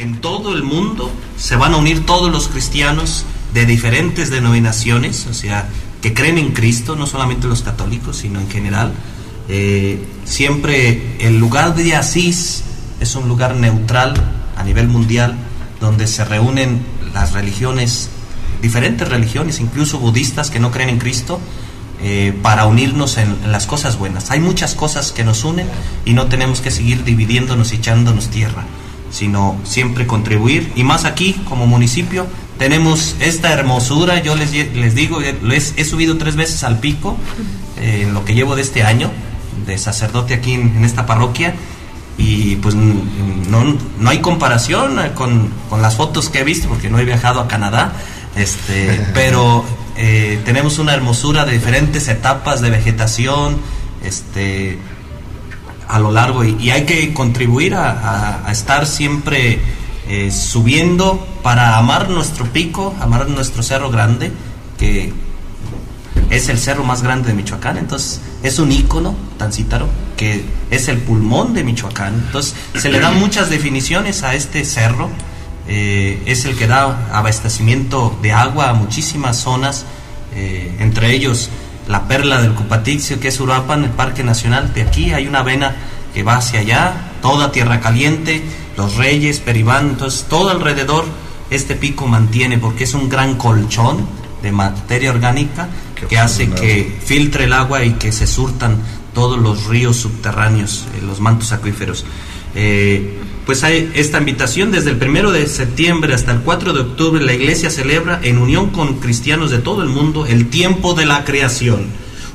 en todo el mundo se van a unir todos los cristianos de diferentes denominaciones, o sea, que creen en Cristo, no solamente los católicos, sino en general. Eh, siempre el lugar de Asís es un lugar neutral a nivel mundial, donde se reúnen las religiones, diferentes religiones, incluso budistas que no creen en Cristo, eh, para unirnos en, en, las cosas buenas. Hay muchas cosas que nos unen y no tenemos que seguir dividiéndonos y echándonos tierra, sino siempre contribuir. Y más aquí, como municipio, tenemos esta hermosura, yo les, les digo, les, he subido tres veces al pico eh, en lo que llevo de este año de sacerdote aquí en, en esta parroquia. Y pues no, no hay comparación con, con, las fotos que he visto porque no he viajado a Canadá, este, pero eh, tenemos una hermosura de diferentes etapas de vegetación, este, a lo largo y, hay que contribuir a estar siempre eh, subiendo para amar nuestro pico, amar nuestro cerro grande, que es el cerro más grande de Michoacán, entonces es un ícono, Tancítaro, que es el pulmón de Michoacán, entonces se le dan muchas definiciones a este cerro, eh, es el que da abastecimiento de agua a muchísimas zonas, eh, entre ellos la perla del Cupatixio, que es Uruapan, el Parque Nacional, de aquí. Hay una vena que va hacia allá, toda tierra caliente, los reyes, Peribán, entonces todo alrededor este pico mantiene porque es un gran colchón de materia orgánica Qué que hace que filtre el agua y que se surtan todos los ríos subterráneos, eh, los mantos acuíferos. Eh, pues hay esta invitación desde el primero de septiembre hasta el 4 de octubre la iglesia celebra en unión con cristianos de todo el mundo el tiempo de la creación,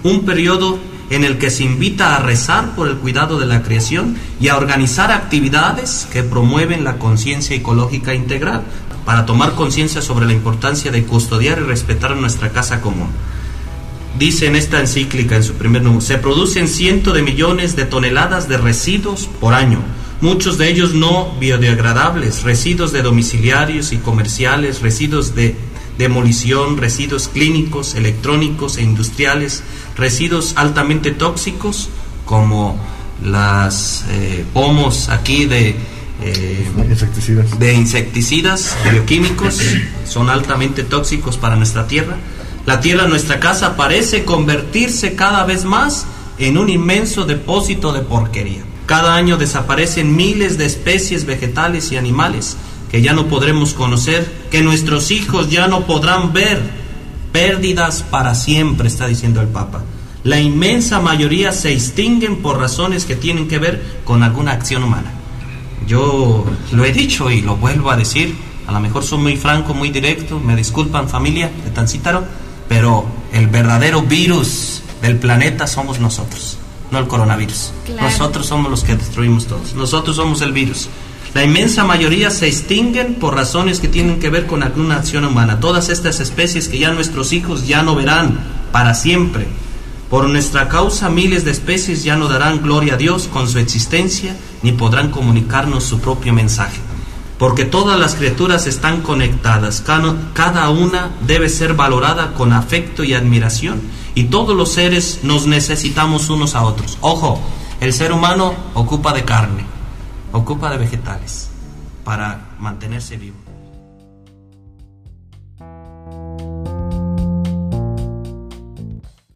un periodo en el que se invita a rezar por el cuidado de la creación y a organizar actividades que promueven la conciencia ecológica integral para tomar conciencia sobre la importancia de custodiar y respetar nuestra casa común. Dice en esta encíclica, en su primer número, se producen cientos de millones de toneladas de residuos por año, muchos de ellos no biodegradables, residuos de domiciliarios y comerciales, residuos de demolición, residuos clínicos, electrónicos e industriales, residuos altamente tóxicos como las eh, pomos aquí de, eh, insecticidas. de insecticidas bioquímicos, son altamente tóxicos para nuestra tierra. La tierra, nuestra casa, parece convertirse cada vez más en un inmenso depósito de porquería. Cada año desaparecen miles de especies vegetales y animales que ya no podremos conocer, que nuestros hijos ya no podrán ver. Pérdidas para siempre, está diciendo el Papa. La inmensa mayoría se extinguen por razones que tienen que ver con alguna acción humana. Yo lo he dicho y lo vuelvo a decir, a lo mejor soy muy franco, muy directo, me disculpan familia de Tancítaro, pero el verdadero virus del planeta somos nosotros, no el coronavirus. Claro. Nosotros somos los que destruimos todos, nosotros somos el virus. La inmensa mayoría se extinguen por razones que tienen que ver con alguna acción humana. Todas estas especies que ya nuestros hijos ya no verán para siempre. Por nuestra causa miles de especies ya no darán gloria a Dios con su existencia ni podrán comunicarnos su propio mensaje. Porque todas las criaturas están conectadas, cada una debe ser valorada con afecto y admiración y todos los seres nos necesitamos unos a otros. Ojo, el ser humano ocupa de carne, ocupa de vegetales para mantenerse vivo.